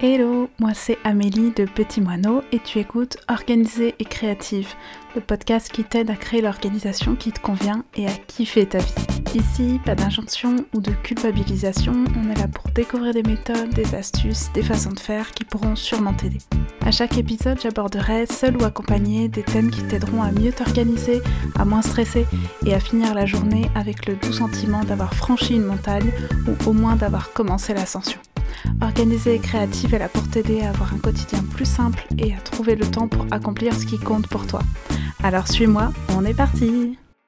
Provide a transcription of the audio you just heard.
Hello, moi c'est Amélie de Petit Moineau et tu écoutes Organisée et Créative, le podcast qui t'aide à créer l'organisation qui te convient et à kiffer ta vie. Ici, pas d'injonction ou de culpabilisation, on est là pour découvrir des méthodes, des astuces, des façons de faire qui pourront sûrement t'aider. À chaque épisode, j'aborderai, seul ou accompagné, des thèmes qui t'aideront à mieux t'organiser, à moins stresser et à finir la journée avec le doux sentiment d'avoir franchi une montagne ou au moins d'avoir commencé l'ascension. Organisée et créative, elle a pour t'aider à avoir un quotidien plus simple et à trouver le temps pour accomplir ce qui compte pour toi. Alors suis-moi, on est parti